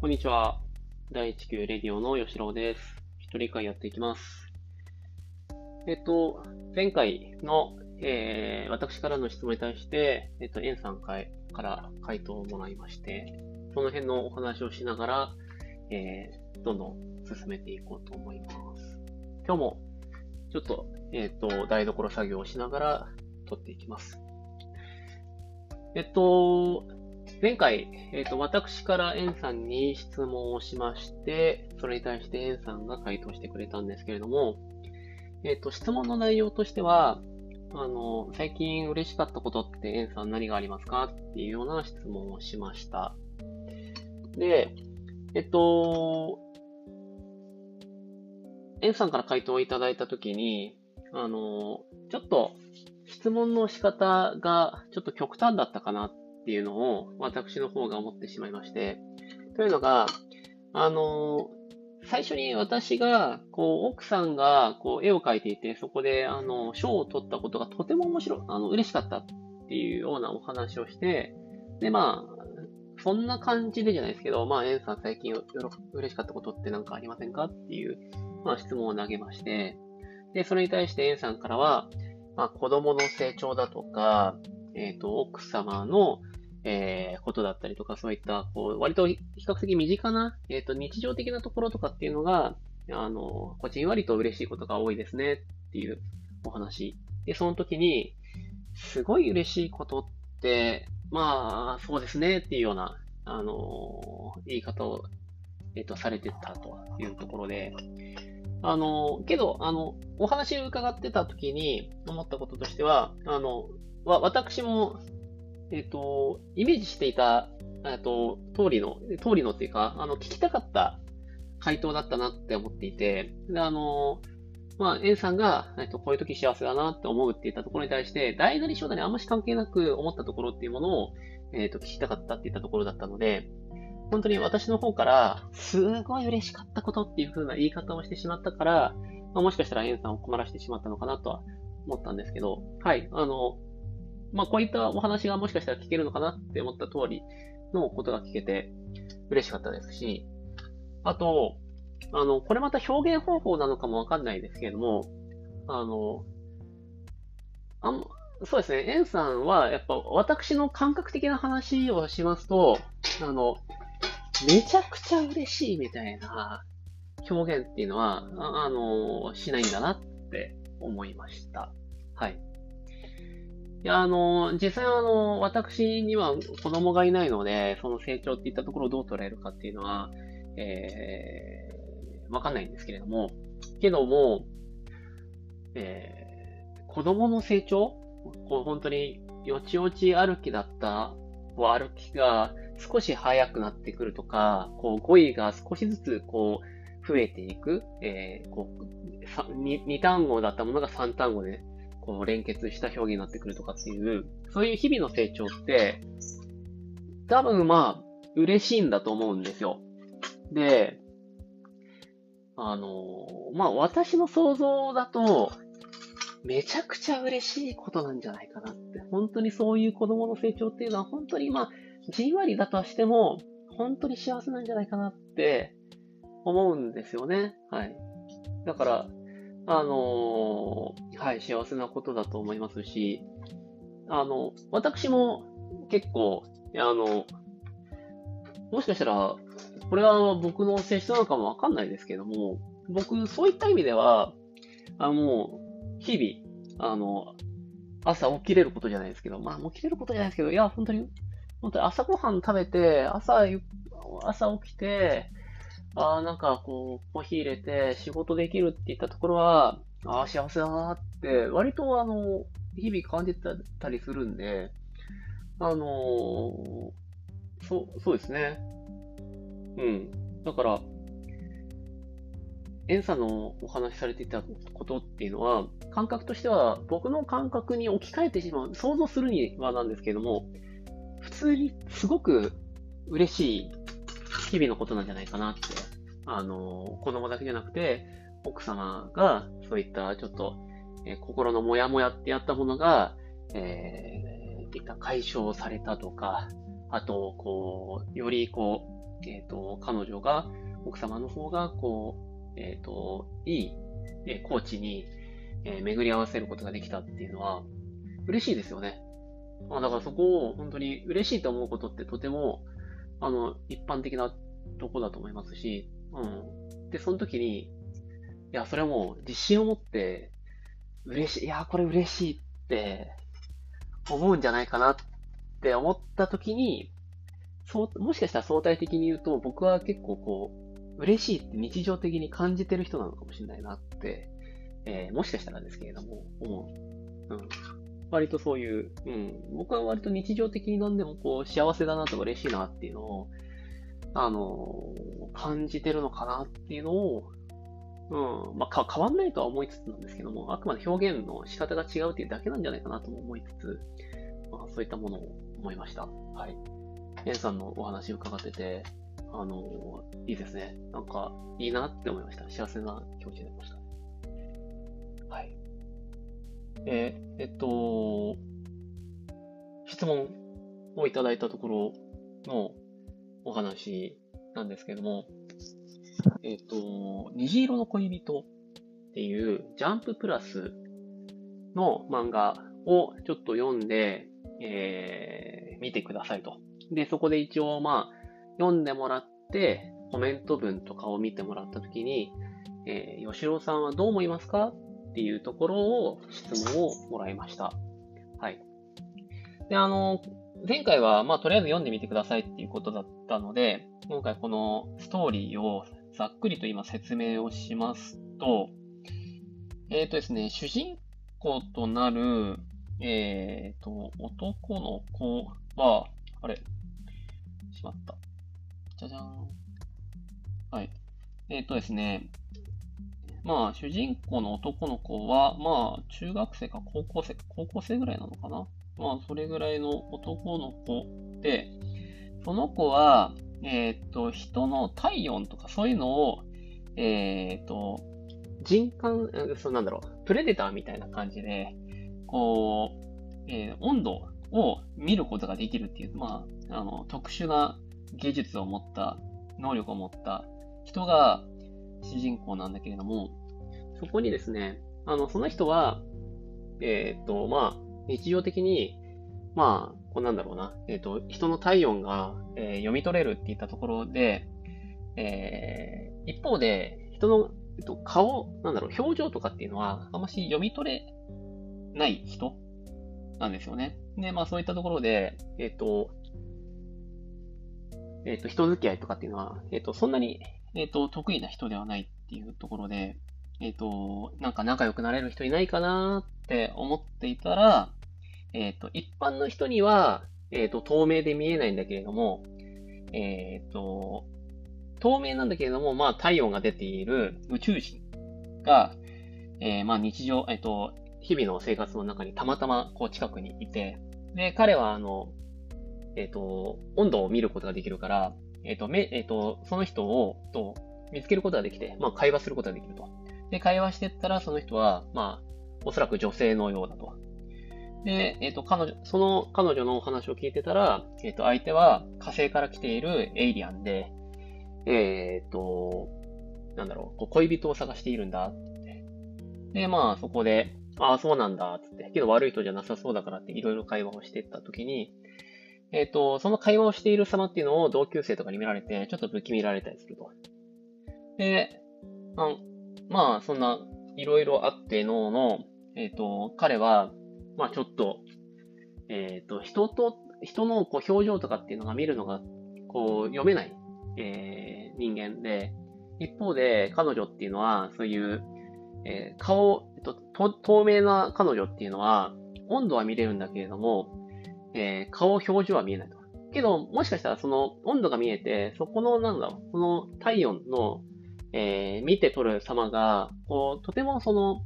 こんにちは。第1級レディオの吉郎です。一人会やっていきます。えっと、前回の、えー、私からの質問に対して、えっと、エンさんから回答をもらいまして、その辺のお話をしながら、えー、どんどん進めていこうと思います。今日も、ちょっと、えっと、台所作業をしながら撮っていきます。えっと、前回、えっ、と、私からエンさんに質問をしまして、それに対してエンさんが回答してくれたんですけれども、えっ、と、質問の内容としては、あの、最近嬉しかったことってエンさん何がありますかっていうような質問をしました。で、えっと、エンさんから回答をいただいたときに、あの、ちょっと質問の仕方がちょっと極端だったかなていうのを私の方が思ってしまいまして、というのが、あの、最初に私が、こう、奥さんが、こう、絵を描いていて、そこで、あの、賞を取ったことがとても面白い、あの、嬉しかったっていうようなお話をして、で、まあ、そんな感じでじゃないですけど、まあ、エンさん最近よろ嬉しかったことって何かありませんかっていう、まあ、質問を投げまして、で、それに対してエンさんからは、まあ、子供の成長だとか、えっ、ー、と、奥様の、えー、ことだったりとか、そういった、こう、割と比較的身近な、えっ、ー、と、日常的なところとかっていうのが、あの、こじんわりと嬉しいことが多いですねっていうお話。で、その時に、すごい嬉しいことって、まあ、そうですねっていうような、あの、言い方を、えっ、ー、と、されてたというところで、あの、けど、あの、お話を伺ってた時に思ったこととしては、あの、わ、私もえっ、ー、と、イメージしていた、えっと、通りの、通りのっていうか、あの、聞きたかった回答だったなって思っていて、で、あの、まあ、エンさんが、えっと、こういう時幸せだなって思うって言ったところに対して、大なり小なりあんまし関係なく思ったところっていうものを、えっと、聞きたかったって言ったところだったので、本当に私の方から、すごい嬉しかったことっていう風な言い方をしてしまったから、まあ、もしかしたらエンさんを困らせてしまったのかなとは思ったんですけど、はい、あの、まあ、こういったお話がもしかしたら聞けるのかなって思った通りのことが聞けて嬉しかったですし、あと、あの、これまた表現方法なのかもわかんないですけれども、あの、あんそうですね、エンさんは、やっぱ私の感覚的な話をしますと、あの、めちゃくちゃ嬉しいみたいな表現っていうのは、ああの、しないんだなって思いました。はい。いや、あの、実際あの、私には子供がいないので、その成長っていったところをどう捉えるかっていうのは、えー、わかんないんですけれども、けども、えー、子供の成長？こう本当に、よちよち歩きだった、歩きが少し速くなってくるとか、こう語彙が少しずつこう増えていく、えー、こう 2, 2単語だったものが3単語でこう連結した表現になってくるとかっていう、そういう日々の成長って、多分まあ、嬉しいんだと思うんですよ。で、あの、まあ私の想像だと、めちゃくちゃ嬉しいことなんじゃないかなって。本当にそういう子供の成長っていうのは本当にまあ、じんわりだとしても、本当に幸せなんじゃないかなって思うんですよね。はい。だから、あのはい、幸せなことだと思いますし、あの、私も結構、あの、もしかしたら、これは僕の性質なのかもわかんないですけども、僕、そういった意味では、あの、日々、あの、朝起きれることじゃないですけど、まあ、起きれることじゃないですけど、いや、本当に、本当に朝ごはん食べて、朝、朝起きて、ああ、なんかこう、コーヒー入れて仕事できるって言ったところは、ああ、幸せだなって、割とあの、日々感じたりするんで、あのー、そう、そうですね。うん。だから、エンさんのお話しされていたことっていうのは、感覚としては、僕の感覚に置き換えてしまう、想像するにはなんですけども、普通にすごく嬉しい日々のことなんじゃないかなって。あの、子供だけじゃなくて、奥様がそういったちょっと、えー、心のモヤモヤってやったものが、えー、いった解消されたとか、あと、こう、よりこうえっ、と、彼女が、奥様の方が、こう、えっ、と、いい、えコーチに、え巡り合わせることができたっていうのは、嬉しいですよね。まあ、だからそこを本当に嬉しいと思うことってとても、あの、一般的なとこだと思いますし、うん。で、その時に、いや、それはもう自信を持って、嬉しい、いや、これ嬉しいって思うんじゃないかなって思った時に、そう、もしかしたら相対的に言うと、僕は結構こう、嬉しいって日常的に感じてる人なのかもしれないなって、えー、もしかしたらですけれども、思う。うん。割とそういう、うん、僕は割と日常的に何でもこう、幸せだなとか嬉しいなっていうのを、あのー、感じてるのかなっていうのを、うん、まあ、か変わんないとは思いつつなんですけども、あくまで表現の仕方が違うっていうだけなんじゃないかなとも思いつつ、まあ、そういったものを思いました。はい。エンさんのお話を伺ってて、あのー、いいですね。なんか、いいなって思いました。幸せな気持ちになりました。はい。えー、えっと、質問をいただいたところのお話なんですけども、えっ、と、虹色の恋人っていうジャンププラスの漫画をちょっと読んで、えー、見てくださいと。で、そこで一応まあ、読んでもらって、コメント文とかを見てもらったときに、えー、吉郎さんはどう思いますか？っていうところを質問をもらいました。はい。で、あの、前回は、まあ、とりあえず読んでみてくださいっていうことだったので、今回このストーリーをざっくりと今説明をしますと、えっ、ー、とですね、主人公となる、えっ、ー、と、男の子は、あれ、しまった。じゃじゃん。はい。えっ、ー、とですね、まあ、主人公の男の子は、まあ、中学生か高校生、高校生ぐらいなのかな。まあ、それぐらいの男の子で、その子は、えっ、と、人の体温とかそういうのを、えっ、と、人感、そうなんだろう、プレデターみたいな感じで、こう、えー、温度を見ることができるっていう、まあ、あの、特殊な技術を持った、能力を持った人が主人公なんだけれども、そこにですね、あの、その人は、えっ、と、まあ、日常的に、まあ、こうなんだろうな、えっ、と、人の体温が、えー、読み取れるっていったところで、えー、一方で、人の、えっと、顔、なんだろう、表情とかっていうのは、あんまし読み取れない人なんですよね。で、まあそういったところで、えっ、と、えっ、と、人付き合いとかっていうのは、えっ、と、そんなに、えっ、と、得意な人ではないっていうところで、えっ、と、なんか仲良くなれる人いないかなって思っていたら、えっ、と、一般の人には、えっ、と、透明で見えないんだけれども、えっ、と、透明なんだけれども、まあ、体温が出ている宇宙人が、えー、まあ、日常、えっ、と、日々の生活の中にたまたまこう近くにいて、で、彼はあの、えっ、と、温度を見ることができるから、えっ、ー、と、め、えっ、ー、と、その人を、と、見つけることができて、まあ、会話することができると。で、会話してったら、その人は、まあ、おそらく女性のようだと。で、えっ、と、彼女、その彼女のお話を聞いてたら、えっ、と、相手は火星から来ているエイリアンで、えっ、と、なんだろう、恋人を探しているんだって。で、まあ、そこで、ああ、そうなんだ、って。けど悪い人じゃなさそうだからっていろいろ会話をしてったときに、えっ、ー、と、その会話をしている様っていうのを同級生とかに見られて、ちょっと不気味られたりすると。で、あまあ、そんな、いろいろあってのの、えっ、ー、と、彼は、まあちょっと、えっ、ー、と、人と、人のこう表情とかっていうのが見るのが、こう、読めない、えー、人間で、一方で、彼女っていうのは、そういう、えー、顔、えっと、透明な彼女っていうのは、温度は見れるんだけれども、えー、顔、表情は見えないと。けど、もしかしたらその温度が見えて、そこの、なんだろう、その体温の、えー、見て取る様が、こう、とてもその、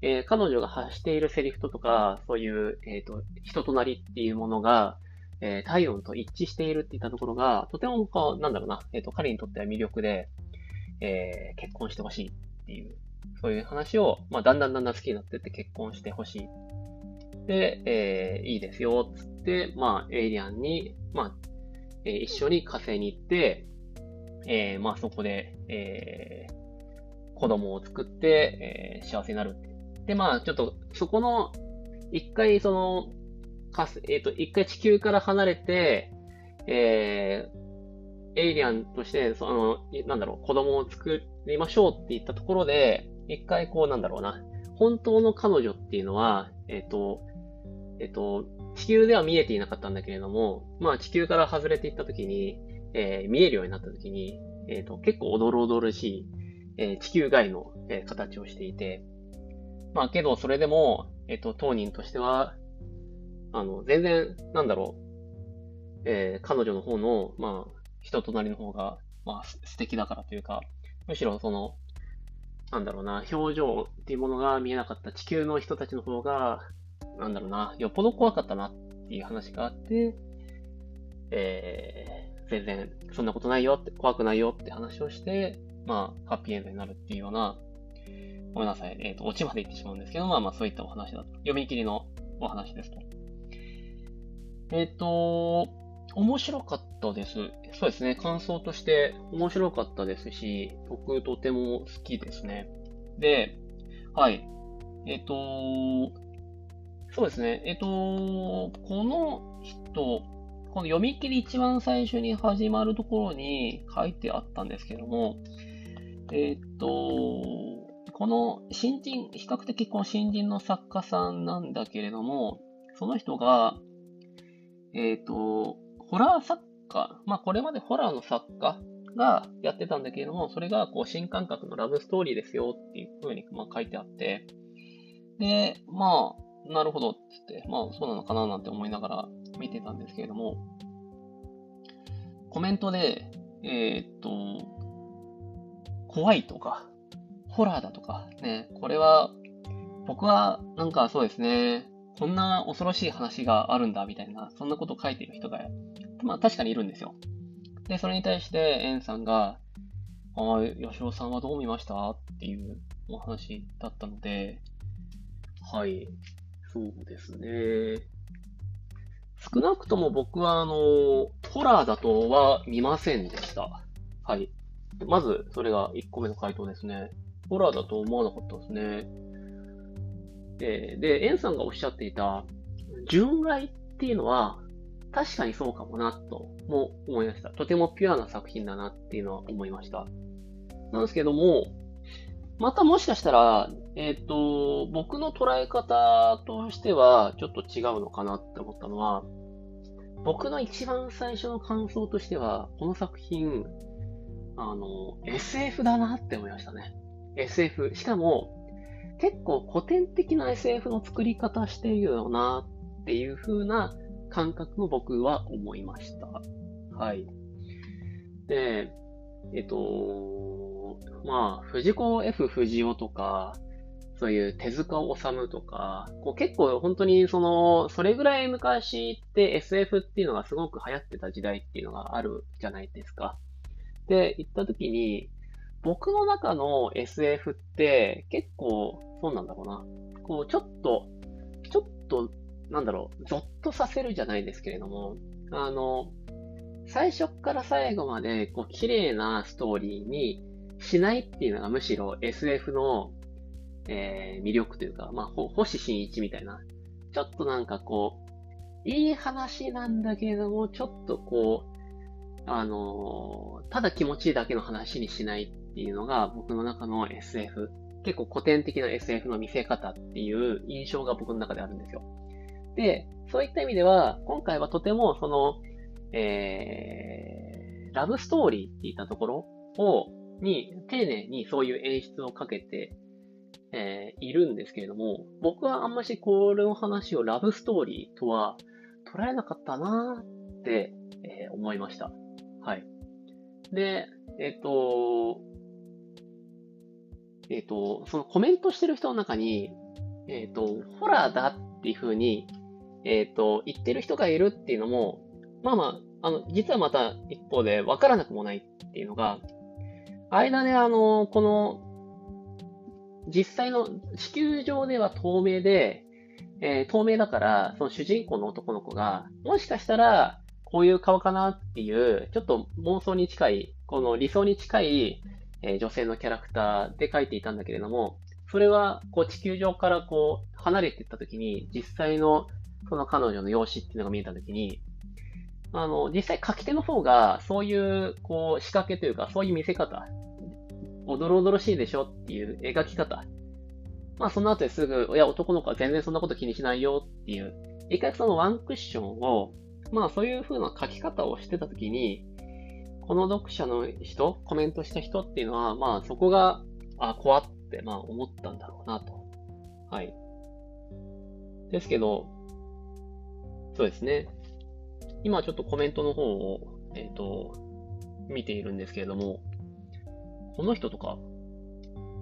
えー、彼女が発しているセリフとか、そういう、えっ、ー、と、人となりっていうものが、えー、体温と一致しているっていったところが、とてもこう、なんだろうな、えっ、と、彼にとっては魅力で、え結婚してほしいっていうそういう話を、まあ、だんだんだんだん好きになってって結婚してほしい。で、え、いいですよ、つって、まあ、エイリアンに、まあ、えー、一緒に火星に行って、えー、まあそこで、えー、子供を作って、えー、幸せになる。で、まあちょっとそこの、一回その、かす、えっ、ー、と、一回地球から離れて、えー、エイリアンとして、その、なんだろう、子供を作りましょうって言ったところで、一回こう、なんだろうな、本当の彼女っていうのは、えっ、ー、と、えっ、ー、と、地球では見えていなかったんだけれども、まあ地球から外れていったときに、えー、見えるようになったときに、えっ、と、結構おどろおどろしい、え地球外の、え形をしていて、まあけどそれでも、えっ、と、当人としては、あの、全然、なんだろう、え彼女の方の、まあ、人となりの方が、まあ、素敵だからというか、むしろその、なんだろうな、表情っていうものが見えなかった地球の人たちの方が、なんだろうな、よっぽど怖かったなっていう話があって、えー、全然そんなことないよって、怖くないよって話をして、まあ、ハッピーエンドになるっていうような、ごめんなさい、えっ、ー、と、オチまで言ってしまうんですけど、まあまあそういったお話だと。読み切りのお話ですと。えっ、ー、と、面白かったです。そうですね。感想として面白かったですし、僕とても好きですね。で、はい。えっ、ー、と、そうですね。えっ、と、この人、この読み切り一番最初に始まるところに書いてあったんですけども、えっ、と、この新人、比較的この新人の作家さんなんだけれども、その人が、えっ、と、ホラー作家、まあこれまでホラーの作家がやってたんだけれども、それがこう新感覚のラブストーリーですよっていう風にまあ書いてあって、で、まあ、なるほどって言って、まあそうなのかななんて思いながら見てたんですけれども、コメントで、えー、っと、怖いとか、ホラーだとか、ね、これは、僕はなんかそうですね、こんな恐ろしい話があるんだみたいな、そんなことを書いてる人がまあ確かにいるんですよ。で、それに対して、エンさんが、ああ、吉尾さんはどう見ましたっていうお話だったので、はい、そうですね。少なくとも僕は、あの、ホラーだとは見ませんでした。はい。まず、それが1個目の回答ですね。ホラーだと思わなかったですね。で、で、エンさんがおっしゃっていた、純愛っていうのは、確かにそうかもな、とも思いました。とてもピュアな作品だなっていうのは思いました。なんですけども、またもしかしたら、えっ、ー、と、僕の捉え方としてはちょっと違うのかなって思ったのは、僕の一番最初の感想としては、この作品、あの、SF だなって思いましたね。SF。しかも、結構古典的な SF の作り方してるよなっていう風な感覚を僕は思いました。はい。で、えっと、まあ、藤子 F 不二雄とか、そういう手塚治虫とか、こう結構本当にその、それぐらい昔って SF っていうのがすごく流行ってた時代っていうのがあるじゃないですか。で、言った時に、僕の中の SF って結構、そうなんだろうな。こう、ちょっと、ちょっとなんだろう、ゾッとさせるじゃないですけれども、あの、最初から最後まで、こう、綺麗なストーリーにしないっていうのがむしろ SF の、えー、魅力というか、まあ、星新一みたいな、ちょっとなんかこう、いい話なんだけれども、ちょっとこう、あのただ気持ちいいだけの話にしないっていうのが僕の中の SF。結構古典的な SF の見せ方っていう印象が僕の中であるんですよ。で、そういった意味では、今回はとても、その、えー、ラブストーリーって言ったところを、に、丁寧にそういう演出をかけて、えー、いるんですけれども、僕はあんましこれの話をラブストーリーとは捉えなかったなーって、えー、思いました。はい。で、えっ、ー、と、えっ、と、そのコメントしてる人の中に、えっ、と、ホラーだっていう風にえっ、と、言ってる人がいるっていうのも、まあまあ、あの、実はまた一方で分からなくもないっていうのが、間であの、この、実際の地球上では透明で、えー、透明だから、その主人公の男の子が、もしかしたら、こういう顔かなっていう、ちょっと妄想に近い、この理想に近い、えー、女性のキャラクターで描いていたんだけれども、それは、こう、地球上からこう、離れていったときに、実際の、その彼女の容姿っていうのが見えたときに、あの、実際書き手の方が、そういう、こう、仕掛けというか、そういう見せ方、おどろおどろしいでしょっていう描き方。まあ、その後ですぐ、いや、男の子は全然そんなこと気にしないよっていう、一回そのワンクッションを、まあ、そういう風な書き方をしてたときに、この読者の人、コメントした人っていうのは、まあ、そこが、あ、怖って、まあ、思ったんだろうなと。はい。ですけど、そうですね。今ちょっとコメントの方を、えっ、ー、と、見ているんですけれども、この人とか、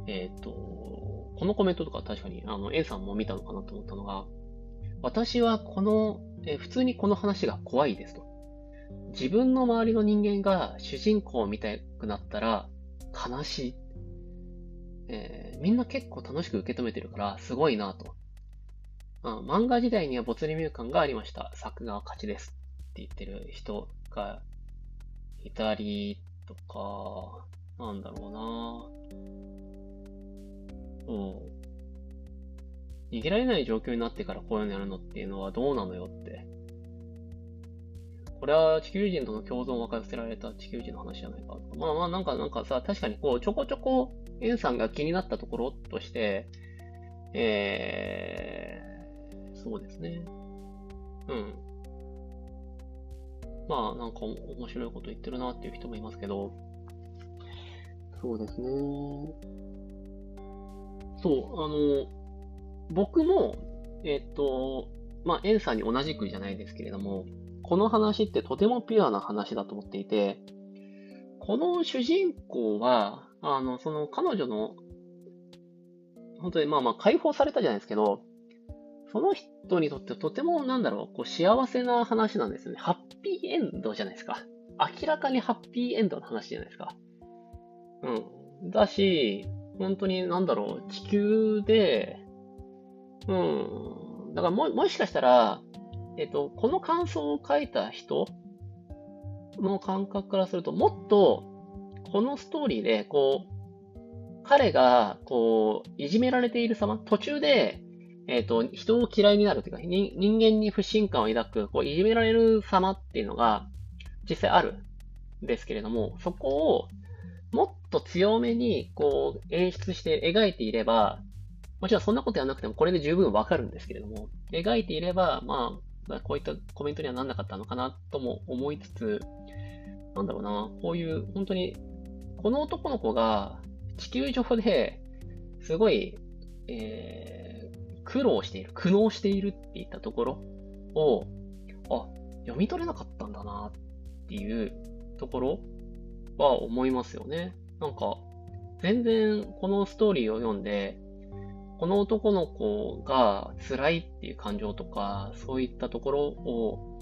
えっ、ー、と、このコメントとか確かに、あの、A さんも見たのかなと思ったのが、私はこの、えー、普通にこの話が怖いですと。自分の周りの人間が主人公を見たくなったら悲しい。えー、みんな結構楽しく受け止めてるからすごいなと。あ漫画時代には没入感がありました。作画は勝ちです。って言ってる人がいたりとか、なんだろうなうん。逃げられない状況になってからこういうのやるのっていうのはどうなのよって。これは地球人との共存を分かせられた地球人の話じゃないか。まあまあなんかなんかさ、確かにこうちょこちょこエンさんが気になったところとして、えー、そうですね。うん。まあ、なんか面白いこと言ってるなっていう人もいますけど、そうですね。そう、あの、僕も、えっと、まあ、エンさんに同じくじゃないですけれども、この話ってとてもピュアな話だと思っていて、この主人公は、あの、その彼女の、本当にまあまあ解放されたじゃないですけど、その人にとってとてもなんだろう、こう幸せな話なんですよね。ハッピーエンドじゃないですか。明らかにハッピーエンドの話じゃないですか。うん。だし、本当になんだろう、地球で、うん。だからも、もしかしたら、えっと、この感想を書いた人の感覚からすると、もっと、このストーリーで、こう、彼が、こう、いじめられている様、途中で、えっ、と、人を嫌いになるというか、人間に不信感を抱く、こう、いじめられる様っていうのが、実際あるんですけれども、そこを、もっと強めに、こう、演出して描いていれば、もちろんそんなことやらなくても、これで十分わかるんですけれども、描いていれば、まあ、こういったコメントにはなんなかったのかなとも思いつつ、なんだろうな、こういう、本当に、この男の子が地球上ですごい、えー苦労している、苦悩しているっていったところを、あ、読み取れなかったんだなっていうところは思いますよね。なんか、全然このストーリーを読んで、この男の子が辛いっていう感情とか、そういったところを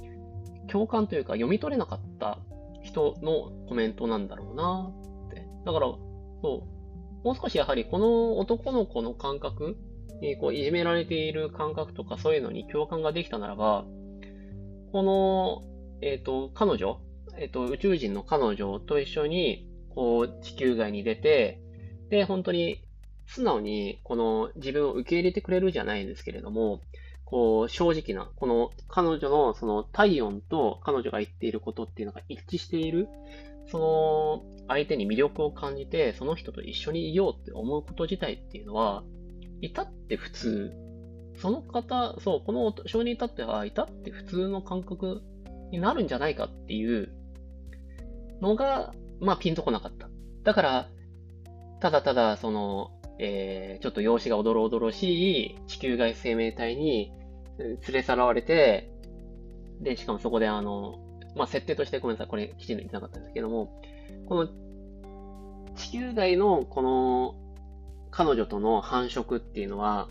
共感というか読み取れなかった人のコメントなんだろうなって。だから、そう、もう少しやはりこの男の子の感覚にこういじめられている感覚とかそういうのに共感ができたならば、この、えっ、ー、と、彼女、えっ、ー、と、宇宙人の彼女と一緒に、こう、地球外に出て、で、本当に素直に、この自分を受け入れてくれるじゃないんですけれども、こう、正直な、この彼女のその体温と彼女が言っていることっていうのが一致している、その相手に魅力を感じて、その人と一緒にいようって思うこと自体っていうのは、至って普通。その方、そう、この少年に至っては、至って普通の感覚になるんじゃないかっていうのが、まあ、ピンとこなかった。だから、ただただ、その、えー、ちょっと容姿がおどろおどろしい地球外生命体に連れ去られて、で、しかもそこであの、まあ、設定としてごめんなさい、これきちんと言ってなかったんですけども、この地球外のこの彼女との繁殖っていうのは、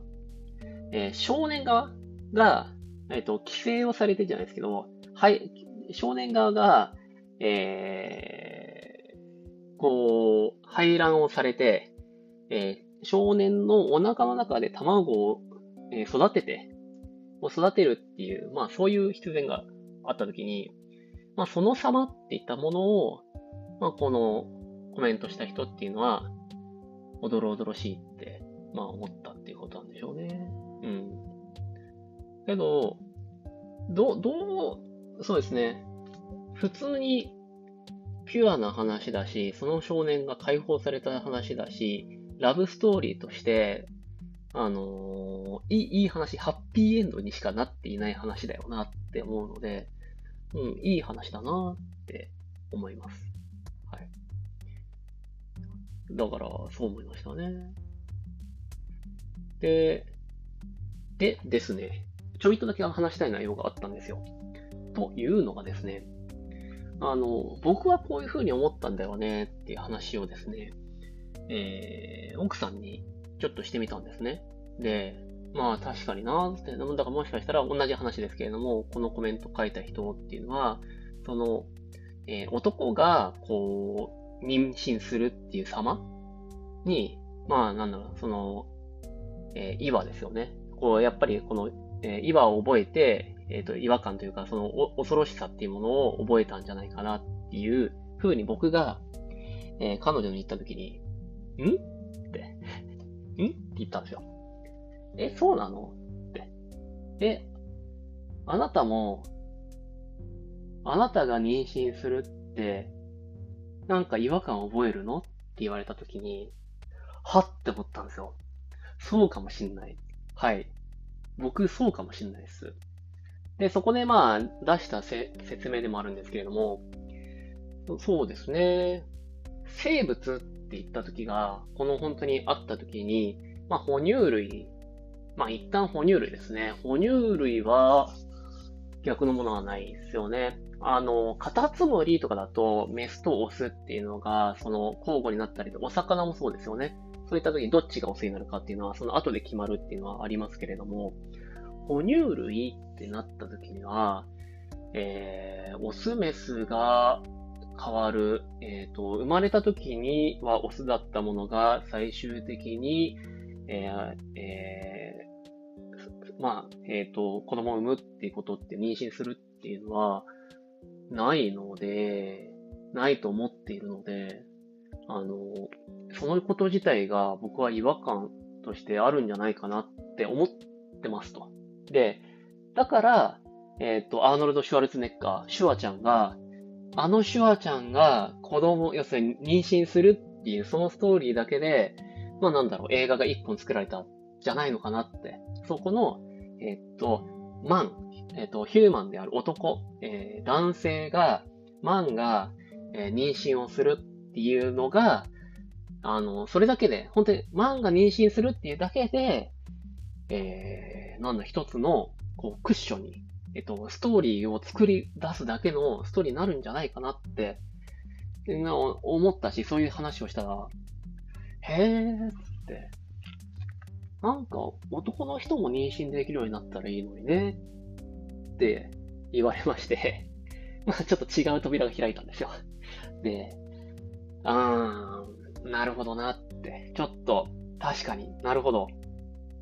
えー、少年側が、えっ、ー、と、規制をされてじゃないですけど、はい、少年側が、えー、こう、排卵をされて、えー、少年のお腹の中で卵を、え育てて、を育てるっていう、まあそういう必然があったときに、まあ、その様っていったものを、まあ、このコメントした人っていうのは、おどろおどろしいって、まあ、思ったっていうことなんでしょうね。うん。けど、ど、どう、そうですね。普通にピュアな話だし、その少年が解放された話だし、ラブストーリーとして、あのー、いい、いい話、ハッピーエンドにしかなっていない話だよなって思うので、うん、いい話だなって思います。はい。だから、そう思いましたね。で、でですね、ちょいとだけ話したい内容があったんですよ。というのがですね、あの、僕はこういうふうに思ったんだよねっていう話をですね、えー、奥さんにちょっとしてみたんですね。で、まあ確かになって、だからもしかしたら同じ話ですけれども、このコメント書いた人っていうのは、その、えー、男が、こう、妊娠するっていう様に、まあなんだろう、その、えー、岩ですよね。こう、やっぱりこの、えー、岩を覚えて、えっ、ー、と、違和感というか、そのお恐ろしさっていうものを覚えたんじゃないかなっていうふうに僕が、えー、彼女に言ったときに、ん？って、ん？って言ったんですよ。え、そうなの？って。え、あなたも、あなたが妊娠するって、なんか違和感を覚えるの？って言われたときに、はって思ったんですよ。そうかもしんない。はい。僕、そうかもしんないです。で、そこでまあ、出した説明でもあるんですけれども、そうですね。生物って言った時が、この本当にあった時に、まあ、哺乳類、まあ、一旦哺乳類ですね。哺乳類は、逆のものはないですよね。あの、カタツムリとかだと、メスとオスっていうのが、その、交互になったりお魚もそうですよね。そういった時にどっちがオスになるかっていうのは、その後で決まるっていうのはありますけれども、哺乳類ってなった時には、えー、オスメスが変わる、えっ、ー、と、生まれた時にはオスだったものが最終的に、えー、えー、まあ、えっ、ー、と、子供を産むっていうことって妊娠するっていうのはないので、ないと思っているので、あの、そのこと自体が僕は違和感としてあるんじゃないかなって思ってますと。で、だから、えっ、ー、と、アーノルド・シュワルツネッカー、シュワちゃんが、あのシュワちゃんが子供、要するに妊娠するっていうそのストーリーだけで、まあなんだろう、映画が一本作られたじゃないのかなって。そこの、えっ、ー、と、マン、えっ、ー、と、ヒューマンである男、えー、男性が、マンが、えー、妊娠をするっていうのが、あの、それだけで、本当にマンが妊娠するっていうだけで、えー、なんだ、一つの、こう、クッションに、えっと、ストーリーを作り出すだけのストーリーになるんじゃないかなって、な思ったし、そういう話をしたら、へーって、なんか男の人も妊娠できるようになったらいいのにね、って言われまして まあちょっと違う扉が開いたんですよ。で、あー、なるほどなって、ちょっと確かになるほど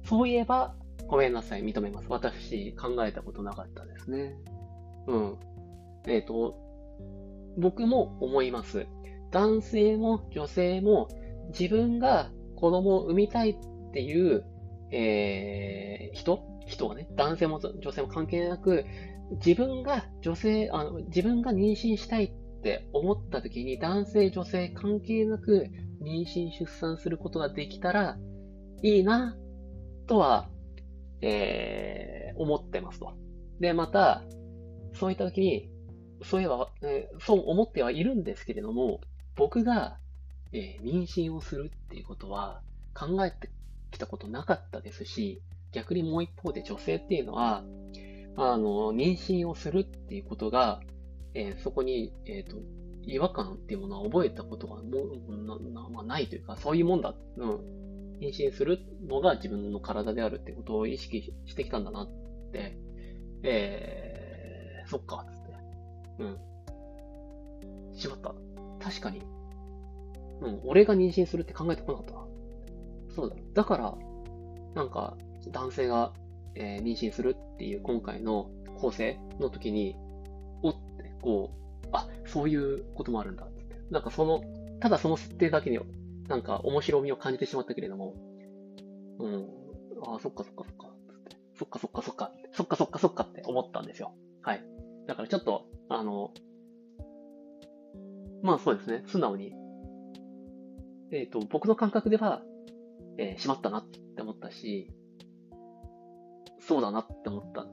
そういえば、ごめんなさい、認めます。私、考えたことなかったですね。うん。えっ、ー、と、僕も思います。男性も女性も自分が子供を産みたいっていう、えー、人？人はね、男性も女性も関係なく、自分が女性、あの、自分が妊娠したいって思った時に男性女性関係なく妊娠出産することができたらいいなとは、えー、思ってますと。で、また、そういった時に、そういえば、えー、そう思ってはいるんですけれども、僕が、えー、妊娠をするっていうことは考えてきたことなかったですし、逆にもう一方で女性っていうのは、あの、妊娠をするっていうことが、えー、そこに、えっ、と、違和感っていうものは覚えたことがもうなな、まあ、ないというか、そういうもんだ、うん、妊娠するのが自分の体であるってことを意識してきたんだなって、えー、そっか、つって。うん。しまった。確かに。うん、俺が妊娠するって考えてこなかったな。そうだ。だから、なんか、男性が、えー、妊娠するっていう今回の構成の時に、おって、こう、あ、そういうこともあるんだつって。なんかその、ただその設定だけに、なんか面白みを感じてしまったけれども、うん、ああ、そっかそっかそっか、そっかそっかそっか、そっかそっかそっかって思ったんですよ。はい。だからちょっと、あの、まあそうですね、素直に、えっ、ー、と、僕の感覚では、えー、しまったなって思ったし、そうだなって思った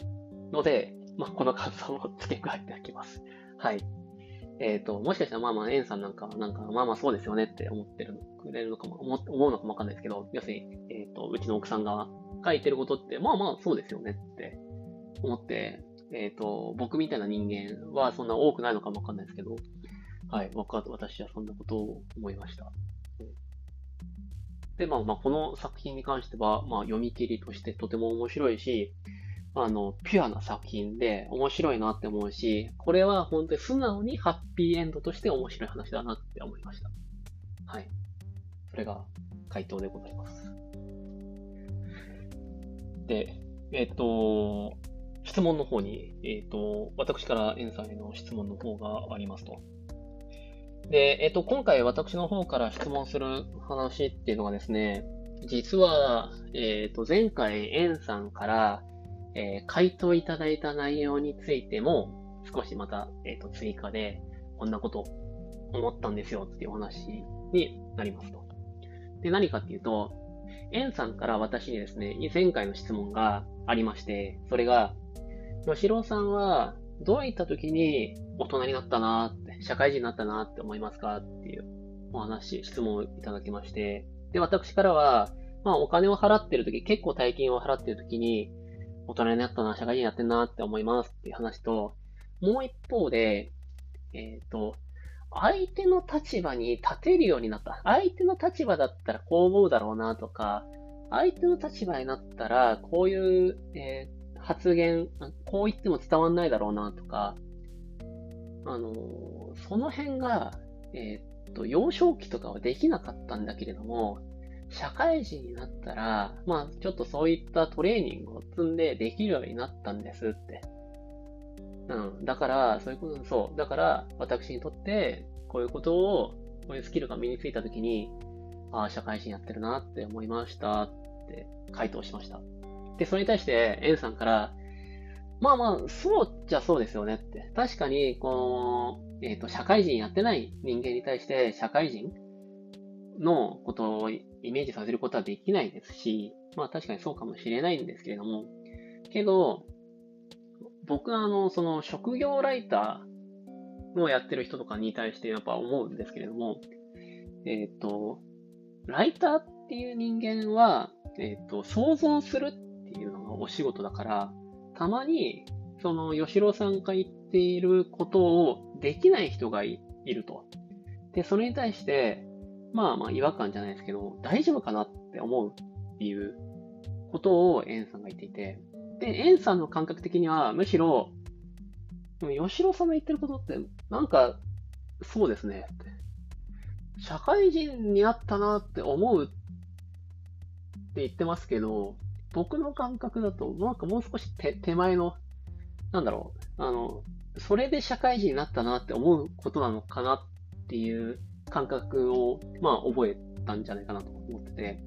ので、まあ、この感想を付け加えておきます。はい。えっ、ー、と、もしかしたらまあまあ、エンさんなんかは、なんか、まあまあそうですよねって思ってるくれるのかも、思うのかもわかんないですけど、要するに、えっ、ー、と、うちの奥さんが書いてることって、まあまあそうですよねって思って、えっ、ー、と、僕みたいな人間はそんな多くないのかもわかんないですけど、はい、僕は、私はそんなことを思いました。で、まあまあ、この作品に関しては、まあ、読み切りとしてとても面白いし、あの、ピュアな作品で面白いなって思うし、これは本当に素直にハッピーエンドとして面白い話だなって思いました。はい。それが回答でございます。で、えっ、ー、と、質問の方に、えっ、ー、と、私からエンさんへの質問の方がありますと。で、えっと、今回私の方から質問する話っていうのがですね、実は、えっと、前回、エンさんから、えー、回答いただいた内容についても、少しまた、えっと、追加で、こんなこと思ったんですよっていうお話になりますと。で、何かっていうと、エンさんから私にですね、前回の質問がありまして、それが、吉郎さんは、どういった時に大人になったなって、社会人になったなって思いますか？っていうお話、質問をいただきまして、で、私からは、まあお金を払ってる時、結構大金を払ってる時に、大人になったな、社会人やってんなって思いますっていう話と、もう一方で、えっ、ー、と、相手の立場に立てるようになった。相手の立場だったらこう思うだろうなとか、相手の立場になったらこういう、えー、発言、こう言っても伝わんないだろうなとか、あの、その辺が、えー、っと、幼少期とかはできなかったんだけれども、社会人になったら、まあ、ちょっとそういったトレーニングを積んでできるようになったんですって。うん。だから、そういうこと、そう。だから、私にとって、こういうことを、こういうスキルが身についたときに、ああ、社会人やってるなって思いましたって回答しました。で、それに対して、エンさんから、まあまあ、そうじゃそうですよねって。確かに、この、えっ、ー、と、社会人やってない人間に対して、社会人のことをイメージさせることはできないですし、まあ確かにそうかもしれないんですけれども、けど、僕はあの、その職業ライターをやってる人とかに対してやっぱ思うんですけれども、えっ、ー、と、ライターっていう人間は、えっ、ー、と、想像するっていうのがお仕事だから、たまに、その、吉郎さんが言っていることをできない人がいると。で、それに対して、まあまあ違和感じゃないですけど、大丈夫かなって思うっていうことをエンさんが言っていて、で、エンさんの感覚的には、むしろ、吉郎さんが言ってることって、なんか、そうですね。社会人になったなって思うって言ってますけど、僕の感覚だと、なんかもう少し手手前の、なんだろう、あの、それで社会人になったなって思うことなのかなっていう感覚を、まあ、覚えたんじゃないかなと思ってて、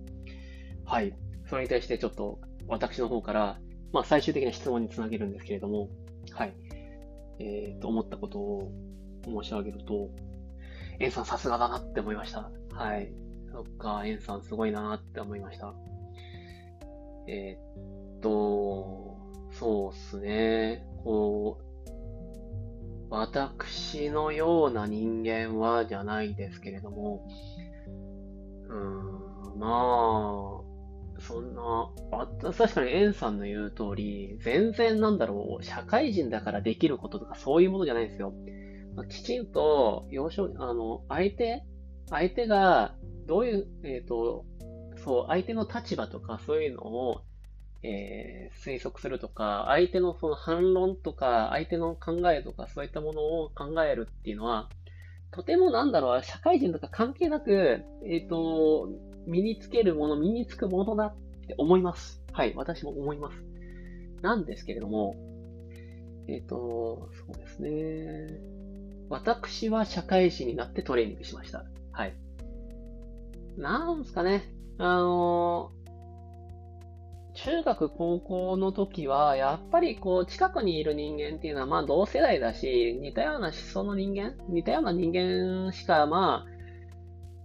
はい。それに対してちょっと私の方から、まあ、最終的な質問につなげるんですけれども、はい。えー、と思ったことを申し上げると、エンさんさすがだなって思いました。はい。そっか、エンさんすごいなって思いました。えー、っと、そうっすね。こう、私のような人間はじゃないですけれども、うーん、まあ、そんな、あ確かにエンさんの言う通り、全然なんだろう、社会人だからできることとかそういうものじゃないんですよ。きちんと、幼少、あの、相手、相手が、どういう、えっ、ー、と、そう、相手の立場とかそういうのを、えー、推測するとか、相手のその反論とか、相手の考えとか、そういったものを考えるっていうのは、とてもなんだろう、社会人とか関係なく、えっ、ー、と、身につけるもの、身につくものだって思います。はい、私も思います。なんですけれども、えっ、ー、と、そうですね。私は社会人になってトレーニングしました。はい。なんすかね。あの中学、高校の時は、やっぱりこう、近くにいる人間っていうのは、まあ同世代だし、似たような思想の人間似たような人間しか、まあ、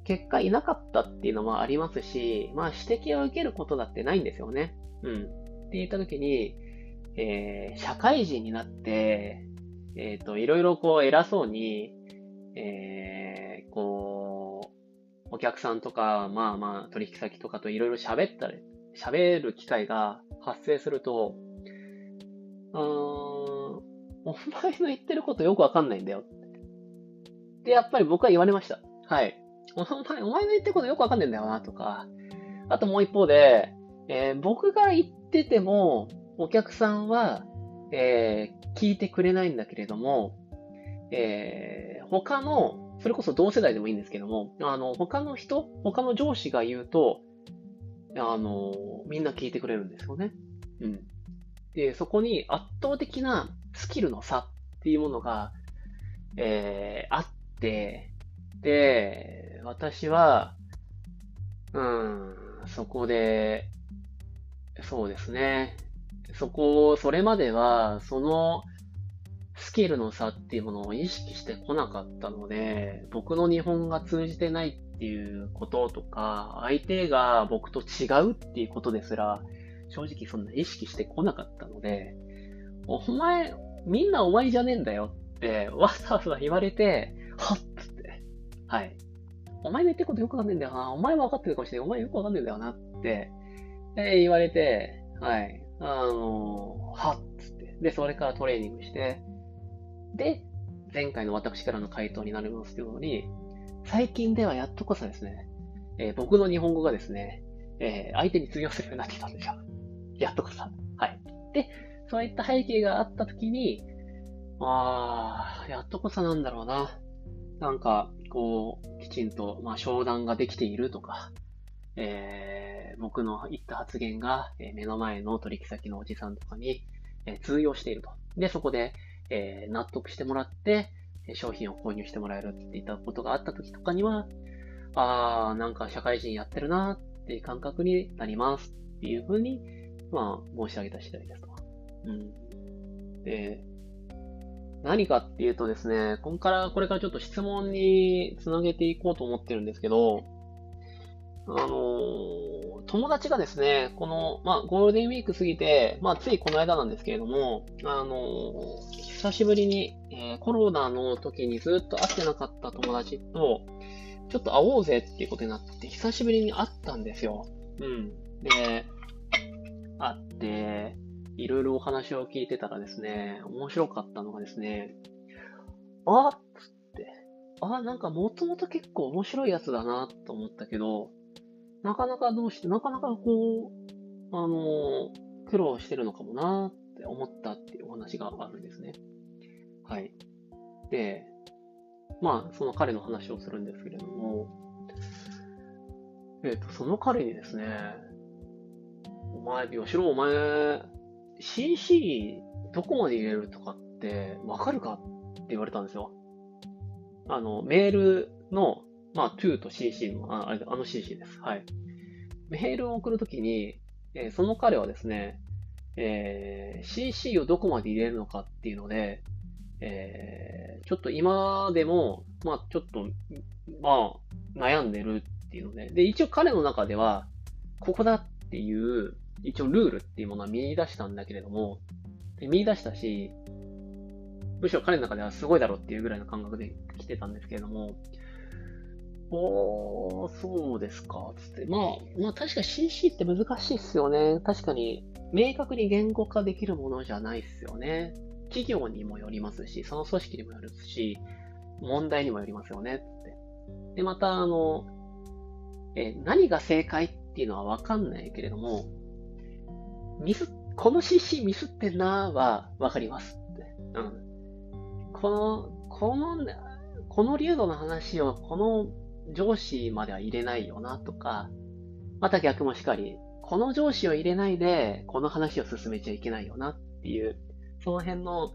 結果いなかったっていうのもありますし、まあ指摘を受けることだってないんですよね。うん。って言った時に、えー、社会人になって、えっ、ー、と、いろいろこう偉そうに、えー、こう、お客さんとか、まあまあ取引先とかといろいろ喋ったり、喋る機会が発生すると、うーん、お前の言ってることよくわかんないんだよ。で、やっぱり僕は言われました。はい。お前、お前の言ってることよくわかんないんだよな、とか。あともう一方で、えー、僕が言ってても、お客さんは、えー、聞いてくれないんだけれども、えー、他の、それこそ同世代でもいいんですけども、あの、他の人、他の上司が言うと、あの、みんな聞いてくれるんですよね。うん。で、そこに圧倒的なスキルの差っていうものが、えー、あって、で、私は、うん、そこで、そうですね。そこを、それまでは、そのスキルの差っていうものを意識してこなかったので、僕の日本が通じてないっていうこととか、相手が僕と違うっていうことですら、正直そんな意識してこなかったので、お前、みんなお前じゃねえんだよってわざわざ言われて、はっつって、はい。お前の言ってることよくわかんねえんだよな。お前は分かってるかもしれない。お前よくわかんねえんだよなって、え、言われて、はい。あのー、はっつって。で、それからトレーニングして、で、前回の私からの回答になりますように、最近ではやっとこそですね、えー、僕の日本語がですね、えー、相手に通用するようになってきたんですよ。やっとこそ。はい。で、そういった背景があったときに、ああ、やっとこそなんだろうな。なんか、こう、きちんと、まあ、商談ができているとか、えー、僕の言った発言が、え、目の前の取引先のおじさんとかに、え、通用していると。で、そこで、え、納得してもらって、商品を購入してもらえるって言ったことがあった時とかには、ああ、なんか社会人やってるなっていう感覚になりますっていうふうに、まあ、申し上げた次第ですと。うん。で、何かっていうとですね、ここから、これからちょっと質問につなげていこうと思ってるんですけど、あのー、友達がですね、この、まあ、ゴールデンウィーク過ぎて、まあ、ついこの間なんですけれども、あの、久しぶりに、えー、コロナの時にずっと会ってなかった友達と、ちょっと会おうぜっていうことになって、久しぶりに会ったんですよ。うん。で、会って、いろいろお話を聞いてたらですね、面白かったのがですね、あっつって、あ、なんかもともと結構面白いやつだなと思ったけど、なかなかどうして、なかなかこう、あの、苦労してるのかもなって思ったっていうお話があるんですね。はい。で、まあ、その彼の話をするんですけれども、えっ、ー、と、その彼にですね、お前、吉郎、お前、CC どこまで入れるとかってわかるかって言われたんですよ。あの、メールのまあ、to と cc の、ああの cc です。はい。メールを送るときに、えー、その彼はですね、えー、cc をどこまで入れるのかっていうので、えー、ちょっと今でも、まあ、ちょっと、まあ、悩んでるっていうので、で、一応彼の中では、ここだっていう、一応ルールっていうものは見出したんだけれども、見出したし、むしろ彼の中ではすごいだろうっていうぐらいの感覚で来てたんですけれども、おー、そうですか。つって。まあ、まあ確か CC って難しいっすよね。確かに、明確に言語化できるものじゃないっすよね。企業にもよりますし、その組織にもよるし、問題にもよりますよね。って。で、また、あの、え、何が正解っていうのはわかんないけれども、ミス、この CC ミスってんなはわかりますって。うん。この、この、この流度の話をこの上司までは入れないよなとか、また逆もしかり、この上司を入れないで、この話を進めちゃいけないよなっていう、その辺の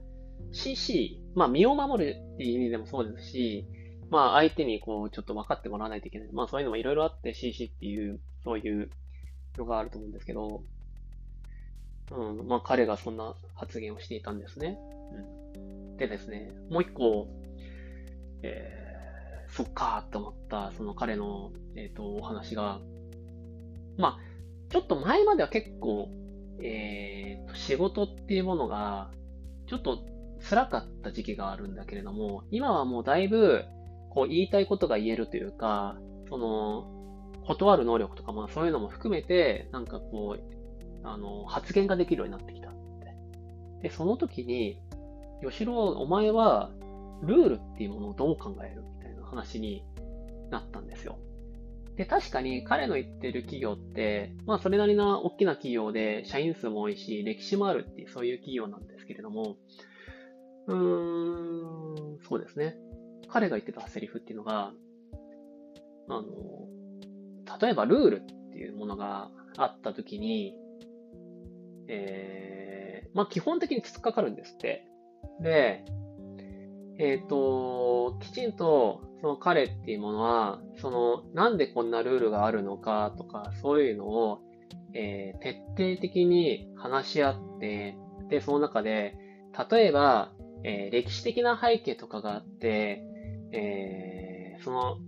CC まあ、身を守るっていう意味でもそうですし、まあ、相手にこう、ちょっと分かってもらわないといけない。まあ、そういうのもいろいろあって CC っていう、そういうのがあると思うんですけど、うん、まあ、彼がそんな発言をしていたんですね。うん、でですね、もう一個、えー、そっかーと思った、その彼の、えっ、ー、と、お話が、まあ、ちょっと前までは結構、えー、仕事っていうものが、ちょっと辛かった時期があるんだけれども、今はもうだいぶ、こう言いたいことが言えるというか、その、断る能力とか、まあそういうのも含めて、なんかこう、あの、発言ができるようになってきたって。で、その時に、吉郎、お前は、ルールっていうものをどう考える？話になったんですよ。で、確かに彼の言ってる企業って、まあそれなりな大きな企業で社員数も多いし、歴史もあるっていうそういう企業なんですけれども、うーん、そうですね。彼が言ってたセリフっていうのが、あの、例えばルールっていうものがあったときに、えー、まあ基本的に突っかかるんですって。で、えっ、ー、と、きちんとその彼っていうものは、その、なんでこんなルールがあるのかとか、そういうのを、えー、徹底的に話し合って、で、その中で、例えば、えー、歴史的な背景とかがあって、えー、その、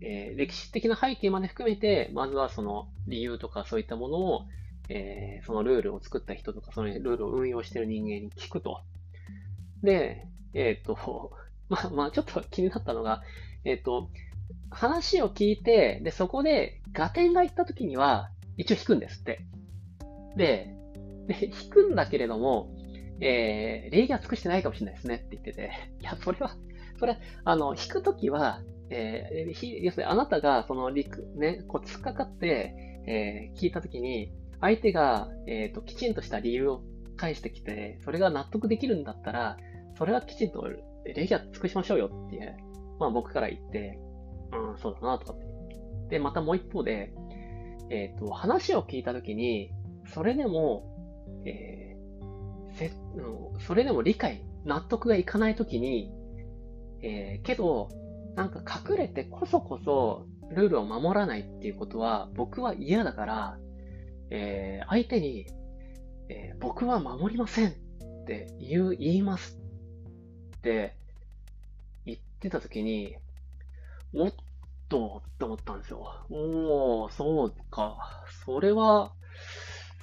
えー、歴史的な背景まで含めて、まずはその理由とかそういったものを、えー、そのルールを作った人とか、そのルールを運用している人間に聞くと。で、えっ、ー、と、まあ、まあ、ちょっと気になったのが、えっ、ー、と、話を聞いて、で、そこで、ガテンが言った時には、一応引くんですって。で、で、引くんだけれども、えー、礼儀は尽くしてないかもしれないですねって言ってて、いや、それは、それ、あの、引くときは、えー、要するにあなたが、その、リク、ね、こう、突っかかって、えー、聞いたときに、相手が、えっ、ー、と、きちんとした理由を返してきて、それが納得できるんだったら、それはきちんと礼儀は尽くしましょうよって、まあ僕から言って、うん、そうだな、とかって。で、またもう一方で、えっ、ー、と、話を聞いたときに、それでも、えー、せ、うん、それでも理解、納得がいかないときに、えー、けど、なんか隠れてこそこそルールを守らないっていうことは僕は嫌だから、えー、相手に、えー、僕は守りませんって言う、言いますって言ってた時に、おっとって思ったんですよ。おー、そうか。それは、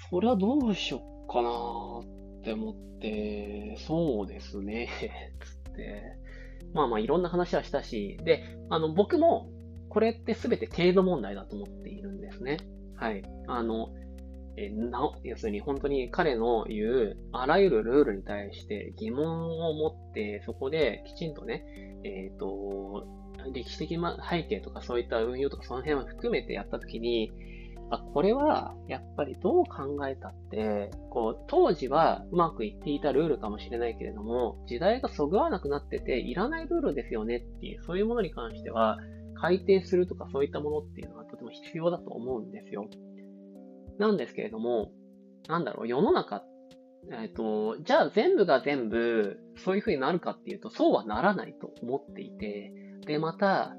それはどうしよっかなって思って、そうですね、つって。まあまあいろんな話はしたし、で、あの、僕も、これって全て程度問題だと思っているんですね。はい。あの、えな、要するに本当に彼の言うあらゆるルールに対して疑問を持って、そこできちんとね、えっ、ー、と、歴史的背景とかそういった運用とかその辺を含めてやったときに、あ、これはやっぱりどう考えたって、こう、当時はうまくいっていたルールかもしれないけれども、時代がそぐわなくなってて、いらないルールですよねっていう、そういうものに関しては、改定するとかそういったものっていうのはとても必要だと思うんですよ。なんですけれども、なんだろう、世の中、えっ、ー、と、じゃあ全部が全部そういう風になるかっていうと、そうはならないと思っていて、で、また、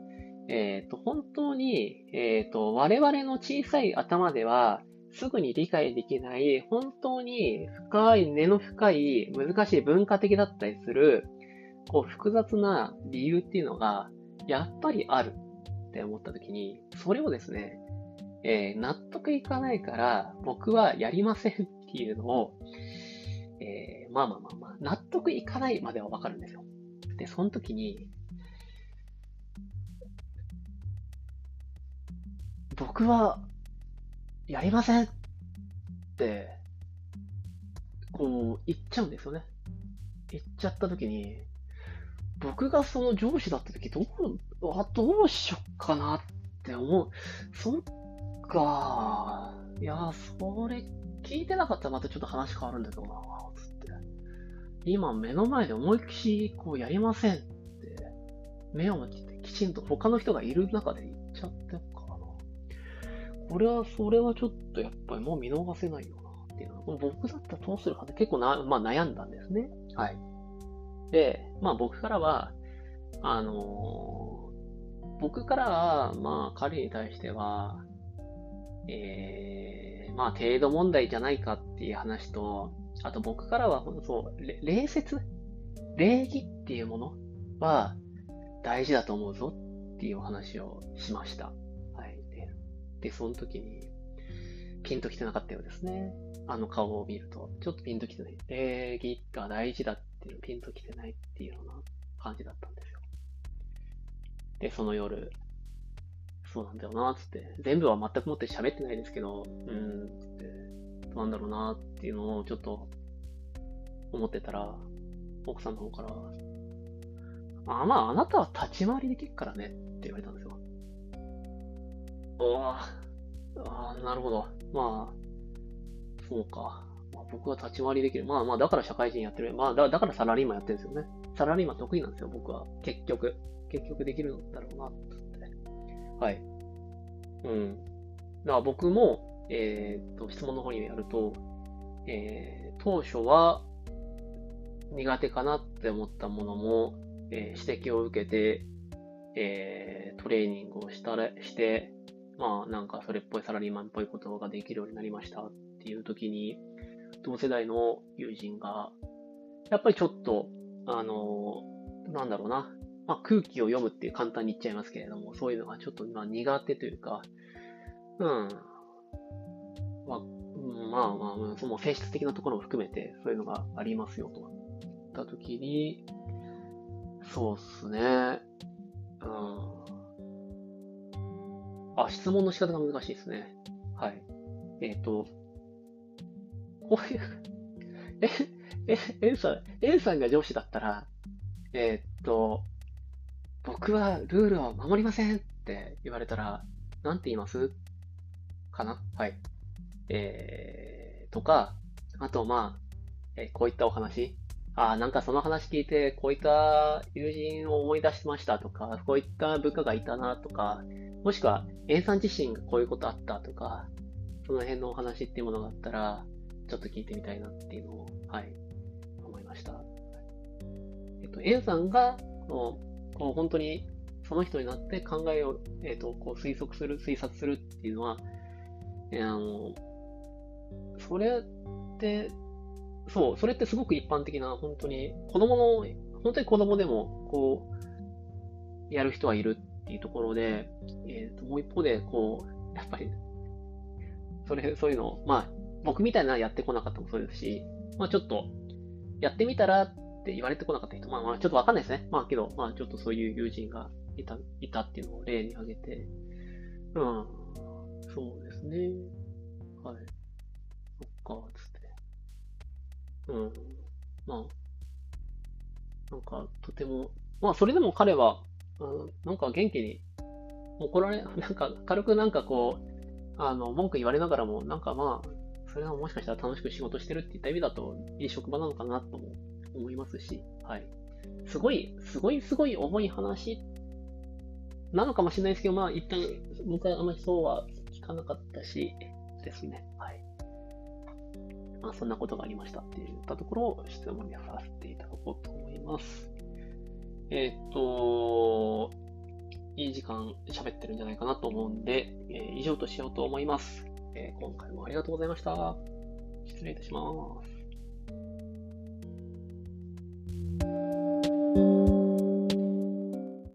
えっ、ー、と、本当に、えっ、ー、と、我々の小さい頭では、すぐに理解できない、本当に深い、根の深い、難しい文化的だったりする、こう、複雑な理由っていうのが、やっぱりあるって思った時に、それをですね、えー、納得いかないから、僕はやりませんっていうのを、えー、まあまあまあまあ、納得いかないまではわかるんですよ。で、その時に、僕は、やりませんって、こう、言っちゃうんですよね。言っちゃった時に、僕がその上司だった時、どう、あ、どうしよっかなって思う。そっか。いや、それ聞いてなかったらまたちょっと話変わるんだけどな、つって。今目の前で思いっきりこうやりませんって、目を向けてきちんと他の人がいる中で言っちゃってこれは、それはちょっとやっぱりもう見逃せないよなっていうのは、僕だったらどうするかって結構な、まあ悩んだんですね。はい。で、まあ僕からは、あのー、僕からは、まあ彼に対しては、えー、まあ程度問題じゃないかっていう話と、あと僕からは、そう、礼節？礼儀っていうものは大事だと思うぞっていうお話をしました。はい。で、その時に、ピンときてなかったようですね。あの顔を見ると、ちょっとピンときてない。礼儀が大事だっていうピンときてないっていうような感じだったんですよ。で、その夜、そうなんだよな、つって。全部は全くもって喋ってないですけど、うん、つって、なんだろうなっていうのをちょっと思ってたら、奥さんの方から、あ、まあ、あなたは立ち回りできるからねって言われたんですよ。ああ、なるほど。まあ、そうか。まあ、僕は立ち回りできる。まあまあ、だから社会人やってる。まあだ、だからサラリーマンやってるんですよね。サラリーマン得意なんですよ、僕は。結局。結局できるんだろうな。はい。うん。だから僕も、えー、っと、質問の方にやると、えー、当初は苦手かなって思ったものも、えー、指摘を受けて、えー、トレーニングをしたらして、まあなんかそれっぽいサラリーマンっぽいことができるようになりましたっていう時に、同世代の友人が、やっぱりちょっと、あの、なんだろうな、まあ、空気を読むって簡単に言っちゃいますけれども、そういうのがちょっとまあ苦手というか、うん、まあ、まあまあ、その性質的なところも含めて、そういうのがありますよと言。った時に、そうっすね。うん。あ、質問の仕方が難しいですね。はい。えっ、ー、と、こういうえ、え、A さん、A さんが上司だったら、えっ、と、僕はルールを守りませんって言われたら、なんて言います？かな？はい。えー、とか、あと、まあ、えー、こういったお話。ああ、なんかその話聞いて、こういった友人を思い出しましたとか、こういった部下がいたなとか、もしくは、A さん自身がこういうことあったとか、その辺のお話っていうものがあったら、ちょっと聞いてみたいなっていうのを、はい、思いました。えっと、A さんが、こう、こう本当にその人になって考えを、えっと、こう推測する、推察するっていうのは、えー、あの、それって、そう、それってすごく一般的な、本当に、子供の、本当に子供でも、こう、やる人はいるっていうところで、えっ、ー、と、もう一方で、こう、やっぱり、それ、そういうのまあ、僕みたいなやってこなかったもそうですし、まあちょっと、やってみたらって言われてこなかった人、まあまあちょっとわかんないですね。まあけど、まあちょっとそういう友人がいた、いたっていうのを例に挙げて、うん、そうですね。はい。そっか、つって。うん。まあ、なんか、とても、まあ、それでも彼は、うん、なんか元気に、怒られ、なんか、軽くなんかこう、あの、文句言われながらも、なんかまあ、それはもしかしたら楽しく仕事してるって言った意味だと、いい職場なのかなとも思いますし、はい。すごい、すごい、すごい重い話なのかもしれないですけど、まあ、一旦、僕はあまりそうは聞かなかったし、ですね。はい。まあ、そんなことがありましたって言ったところを質問にさせていただこうと思います。えっ、と、いい時間喋ってるんじゃないかなと思うんで、えー、以上としようと思います、えー、今回もありがとうございました。失礼いたします。